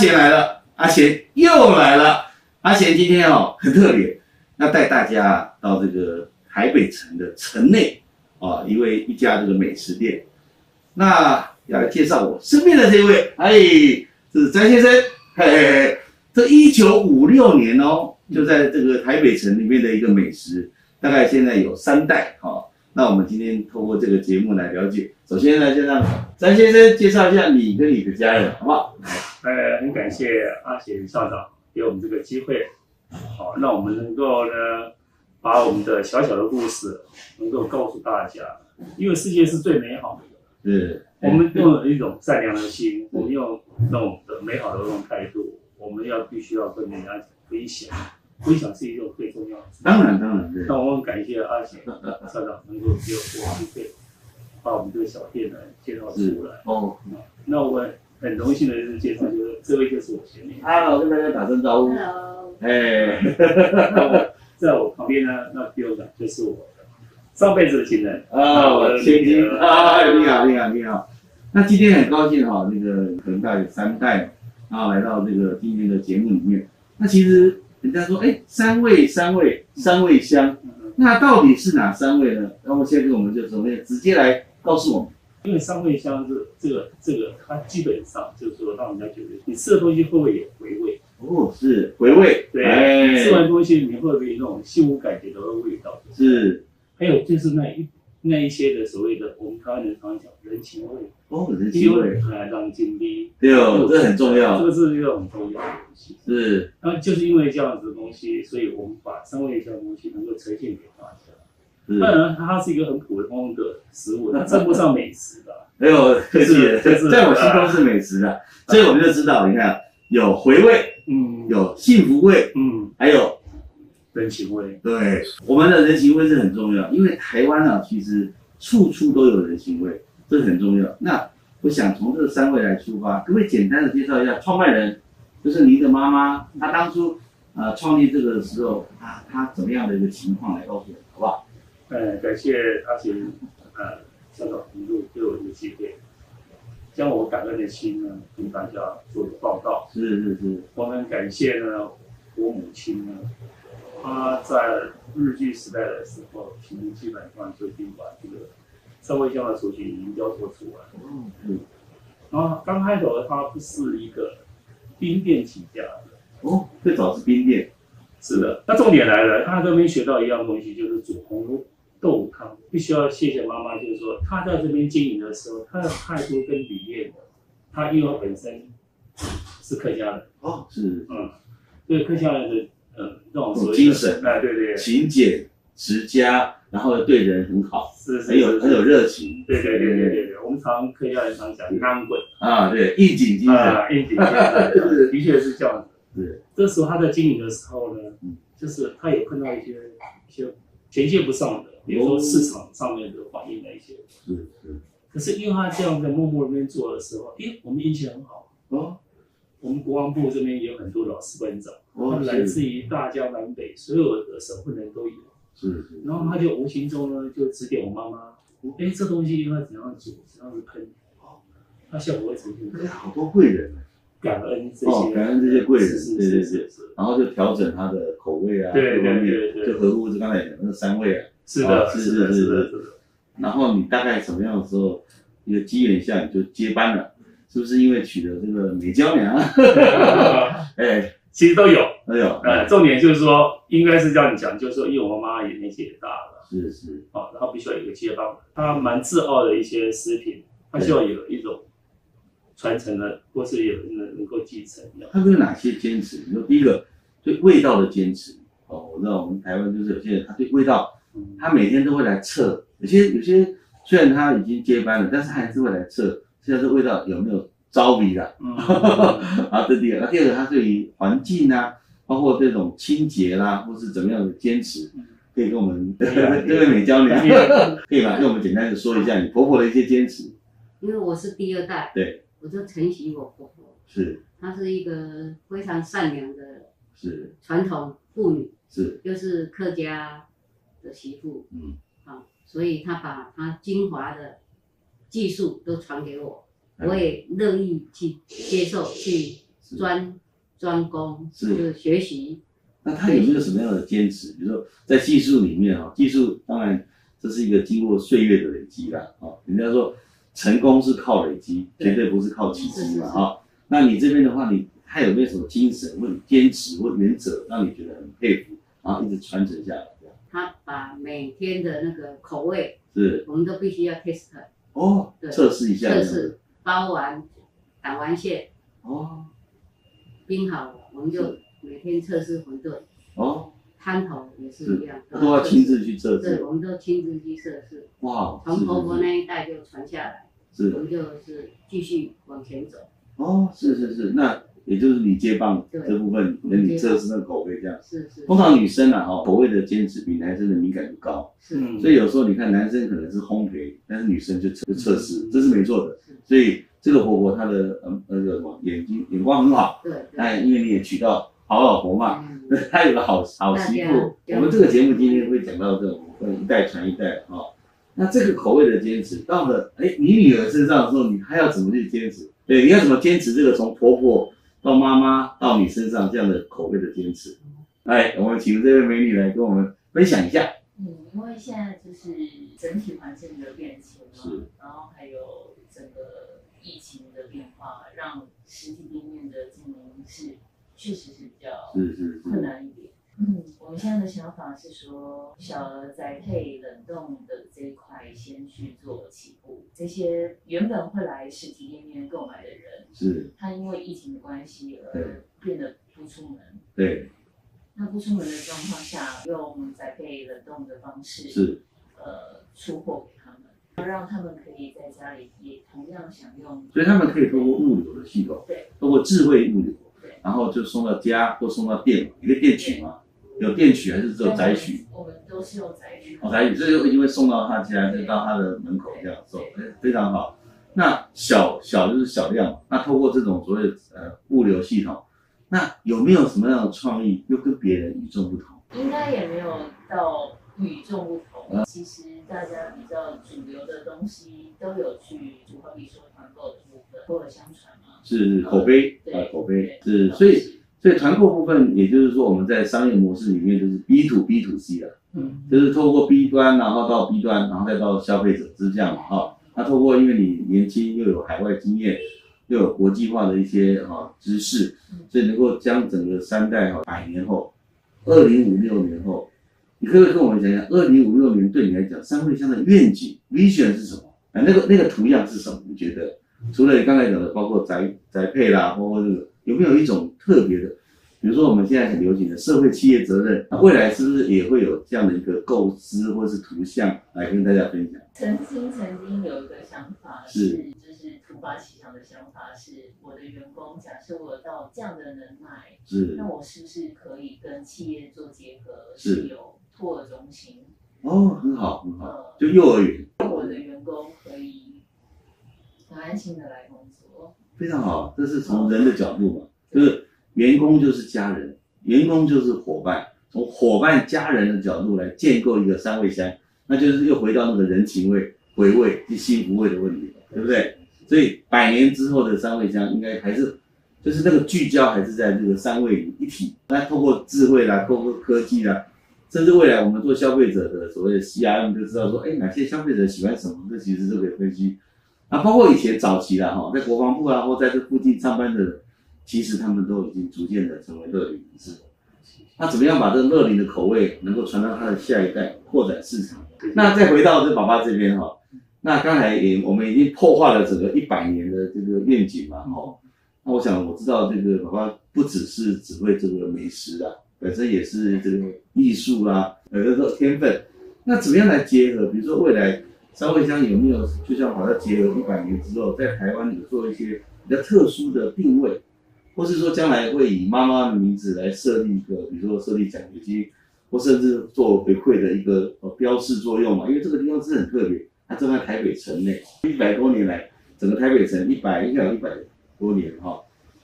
贤来了，阿贤又来了。阿贤今天哦很特别，要带大家到这个台北城的城内啊，一位一家这个美食店。那要来介绍我身边的这位，哎，是张先生，嘿嘿嘿，这一九五六年哦，就在这个台北城里面的一个美食，大概现在有三代哈、那我们今天透过这个节目来了解。首先呢，就让张先生介绍一下你跟你的家人，好不好？呃，很感谢阿贤校长给我们这个机会，好，让我们能够呢，把我们的小小的故事能够告诉大家，因为世界是最美好的。是，我们用一种善良的心，我们用那种的美好的那种态度，我们要必须要跟人家分享，分享是一种最重要的事。当然当然对，那我很感谢阿贤校长能够给我机会，把我们这个小店呢介绍出来。哦，那我很荣幸的是介绍，就是这位就是我前面，哈喽，跟大家打声招呼，Hello，哎，在我旁边呢，那第二个就是我上辈子的情人。啊，我千金啊，你好你好你好，那今天很高兴哈，那个恒大有三代啊来到这个今天的节目里面，那其实人家说，哎，三位三位三位香，嗯。那到底是哪三位呢？那么现在我们就准备直接来告诉我们。因为三味香是这个这个，它基本上就是说让人家觉得你吃的东西会不会有回味？哦，是回味，对，哎，吃完东西你会不会有那种心无感觉的味道？是还有就是那一那一些的所谓的我们台湾人常常讲人情味，哦，人情味，啊，让金币，对哦，这很重要这，个是一个很重要的东西。是那就是因为这样子的东西，所以我们把三味香的东西能够呈现给大家。是，当然，它是一个很普通的食物，它称不上美食的。没有客气了，就是在我心中是美食的，所以我们就知道，你看有回味，嗯，有幸福味，嗯，还有人情味。对我们的人情味是很重要，因为台湾啊，其实处处都有人情味，这很重要。那我想从这三位来出发，各位简单的介绍一下创办人，就是您的妈妈，她当初呃创立这个的时候，啊，她怎么样的一个情况来告诉我们，好不好？呃，感谢阿贤，呃，校长一路给我这个机会，将我感恩的心呢跟大家做个报告。是是是，我很感谢呢，我母亲呢，她在日据时代的时候，其实基本上就已经把这个社会上的族群已经雕塑出来。嗯，然后刚开头她不是一个兵店起家的，哦，最早是冰店，是的。那重点来了，她这边学到一样东西，就是煮红豆汤。必须要谢谢妈妈，就是说她在这边经营的时候，她的态度跟理念，她因为本身是客家人，哦，是。嗯，对客家人的呃那种精神。哎，对对，勤俭持家，然后对人很好，是是很有很有热情，对对对对对对，我们常客家人常讲安稳啊，对，应景精神，啊，应景精神，的确是这样子。对。这时候他在经营的时候呢嗯，就是他也碰到一些一些衔接不上的，比如说市场上面的反应的一些。是是，可是因为他这样在默默那边做的时候，诶，我们运气很好，哦我们国防部这边也有很多老师班长，他来自于大江南北，所有的省份人都有。是是，然后他就无形中呢，就指点我妈妈，哎，这东西应该怎样煮，怎样子烹，它效果会呈现哎，好多贵人啊，感恩这哦，些，感恩这些贵人，对对对，然后就调整他的口味啊，对各方面对对。对就合乎刚才讲的那三味啊。是的，哦是是的，是是是的，然后你大概什么样的时候，一个机缘下你就接班了，是不是因为娶了这个美娇娘？哎，其实都有。都有，呃，重点就是说，应该是这样讲，就是说，因为我妈妈也年纪也大了，是是，哦，然后必须要有一个接班，她蛮自傲的一些食品，她希望有一种传承了，或是有人能够继承的。他们有哪些坚持？你说第一个对味道的坚持，哦，我知道我们台湾就是有些人他对味道，嗯他每天都会来测，有些有些虽然他已经接班了，但是还是会来测，现在这味道有没有招鼻的？嗯，啊，这第二个，那第二个，他对于环境啊，包括这种清洁啦，或是怎么样的坚持，可以跟我们可以啊这位美娇娘 可以啊可以吗？跟我们简单的说一下你婆婆的一些坚持。因为我是第二代，对，我就承袭我婆婆，是。她是一个非常善良的是。传统妇女，是，又是客家的媳妇，嗯，啊，所以她把她精华的技术都传给我，嗯我也乐意去接受去是。专专攻，是。就是学习，那他有没有什么样的坚持？比如说在技术里面啊，技术当然这是一个经过岁月的累积啦，啊，人家说成功是靠累积，绝对不是靠奇迹嘛，是是是。啊。那你这边的话，你还有没有什么精神或坚持或原则，让你觉得很佩服，然后一直传承下来？他把每天的那个口味，是。我们都必须要 test 哦，对。测试一下，测试，包完打完馅哦。冰好了，我们就每天测试馄饨，哦，汤头也是一样，都要亲自去测试。对，试，我们都亲自去测试，哇，从婆婆那一代就传下来，是是我们就是继续往前走。哦，是是是，那也就是你接棒对这部分，那你测试那个口味这样。是是通常女生啊，哈，口味的坚持比男生的敏感度高，是嗯，所以有时候你看男生可能是烘焙，但是女生就测测试，这是没错的。所以这个婆婆她的嗯那个什么眼睛眼光很好，对对，哎，因为你也娶到好老婆嘛，嗯 她有个好好媳妇。我们这个节目今天会讲到这种呃一代传一代啊、哦。那这个口味的坚持，到了哎你女儿身上的时候，你还要怎么去坚持？对，你要怎么坚持这个从婆婆到妈妈到你身上这样的口味的坚持？来，我们请这位美女来跟我们分享一下。嗯，因为现在就是整体环境的变迁是嘛，然后还有整个疫情的变化，让实体店面的经营是确实是比较是是困，难一点。嗯，我们现在的想法是说，小额宅配冷冻的这一块先去做起步。这些原本会来实体店面购买的人，是，他因为疫情的关系而变得不出门。对，那不出门的状况下，用宅配冷冻的方式，是呃出货给他们，让他们可以在家里也同样享用。所以他们可以通过物流的系统，对，通过智慧物流对，然后就送到家或送到店，一个店取嘛，有店取还是只有宅取？我们都是用宅取。哦，宅取，所以一定会送到他家，就到他的门口这样送，哎，非常好。那小小就是小量嘛，那透过这种所谓的呃物流系统，那有没有什么样的创意又跟别人与众不同？应该也没有到与众不嗯同。其实大家比较主流的东西都有去，就好比说团购的部分，或者相传嘛。是口碑对啊，口碑是，所以所以团购部分，也就是说我们在商业模式里面就是 B to B to C 了。嗯，就是透过 B 端，然后到 B 端，然后再到消费者，是这样嘛？哈、那透过因为你年轻又有海外经验，又有国际化的一些哈、知识，所以能够将整个三代哈、百年后，二零五六年后，你可不可以跟我们讲讲，二零五六年对你来讲，三味香的愿景 vision 是什么？啊，那个那个图样是什么？你觉得？除了你刚才讲的，包括宅宅配啦，包括这个，有没有一种特别的？比如说我们现在很流行的社会企业责任，那未来是不是也会有这样的一个构思或是图像来跟大家分享？曾经曾经有一个想法是是，就是突发奇想的想法是，我的员工假设我到这样的能耐，是那我是不是可以跟企业做结合，是是有托儿中心，哦，很好很好，呃，就幼儿园让我的员工可以很安心的来工作。非常好，这是从人的角度嘛，就是员工就是家人，员工就是伙伴，从伙伴家人的角度来建构一个三味香，那就是又回到那个人情味、回味、幸福味的问题，对不对？所以百年之后的三味香应该还是，就是那个聚焦还是在这个三味一体。那透过智慧啦，透过科技啦，甚至未来我们做消费者的所谓的 CRM 就知道说，哎，哪些消费者喜欢什么，这其实都可以分析。啊，包括以前早期啦哈，在国防部啊或在这附近上班的，其实他们都已经逐渐的成为乐龄人士。那怎么样把这个乐龄的口味能够传到他的下一代，扩展市场？那再回到这爸爸这边哈，那刚才也我们已经破坏了整个一百年的这个愿景嘛哈。那我想我知道这个爸爸不只是只会这个美食啊，本身也是这个艺术啦、有的时候天分。那怎么样来结合？比如说未来三味香有没有就像把它结合一百年之后，在台湾有做一些比较特殊的定位，或是说将来会以妈妈的名字来设立一个，比如说设立奖学金，或甚至做回馈的一个呃标示作用嘛？因为这个地方是很特别，它正在台北城内，一百多年来，整个台北城一百应该有一百多年哈、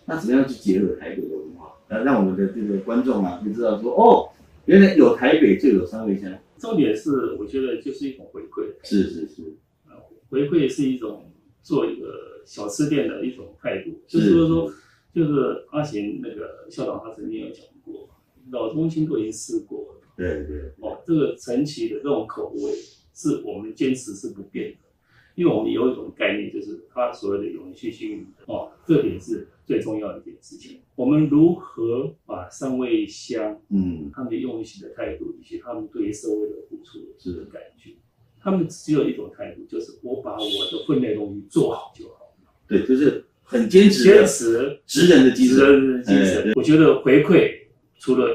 那怎么样去结合台北的文化，呃，让我们的这个观众啊，就知道说哦，原来有台北就有三味香，重点是我觉得就是一种回馈，是是是，回馈是一种做一个小吃店的一种态度，是就是说说，就是阿贤那个校长他曾经有讲过，老中青都已经试过了。对对，哦，这个陈奇的这种口味是我们坚持是不变的，因为我们有一种概念，就是它所谓的永续经营的哦，这点是最重要的一件事情。我们如何把三位香嗯，他们的用心的态度，以及他们对于社会的付出是的感觉，他们只有一种态度，就是我把我的分内东西做好就好，对，就是很坚持坚持职人的精职神。人的精神。我觉得回馈除了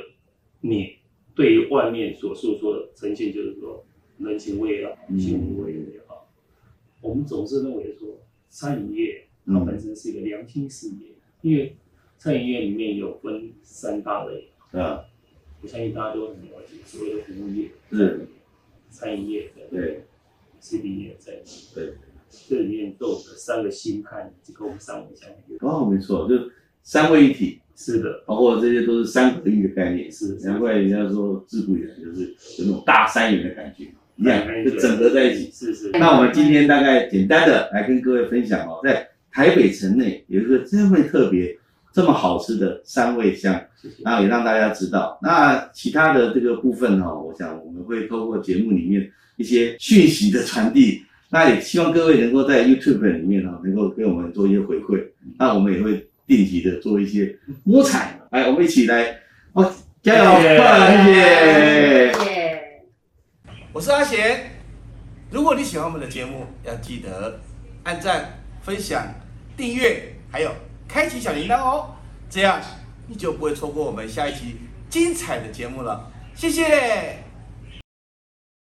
你对于外面所诉说的呈现，就是说人情味也好，嗯幸福味也好，我们总是认为说餐饮业它嗯本身是一个良心事业，因为餐饮业里面有分三大类，啊，我相信大家都很了解，所谓的服务业是，餐饮业的对。CB 业在对。这里面都有三个心态，这个我们三位相对哦，没错，就三位一体，是的，包括这些都是三合一的概念。是难怪人家说自不远，就是有那种大三元的感觉，一样哎就整合在一起。是是。那我们今天大概简单的来跟各位分享哦，在台北城内有一个这么特别、这么好吃的三味香，然后也让大家知道。那其他的这个部分哈、我想我们会透过节目里面一些讯息的传递，那也希望各位能够在 YouTube 里面哈、能够给我们做一些回馈。那我们也会定期的做一些摸彩，来，我们一起来哦，加油，谢谢谢谢。谢谢。我是阿贤。如果你喜欢我们的节目，要记得按赞、分享、订阅，还有开启小铃铛哦，这样你就不会错过我们下一期精彩的节目了。谢谢。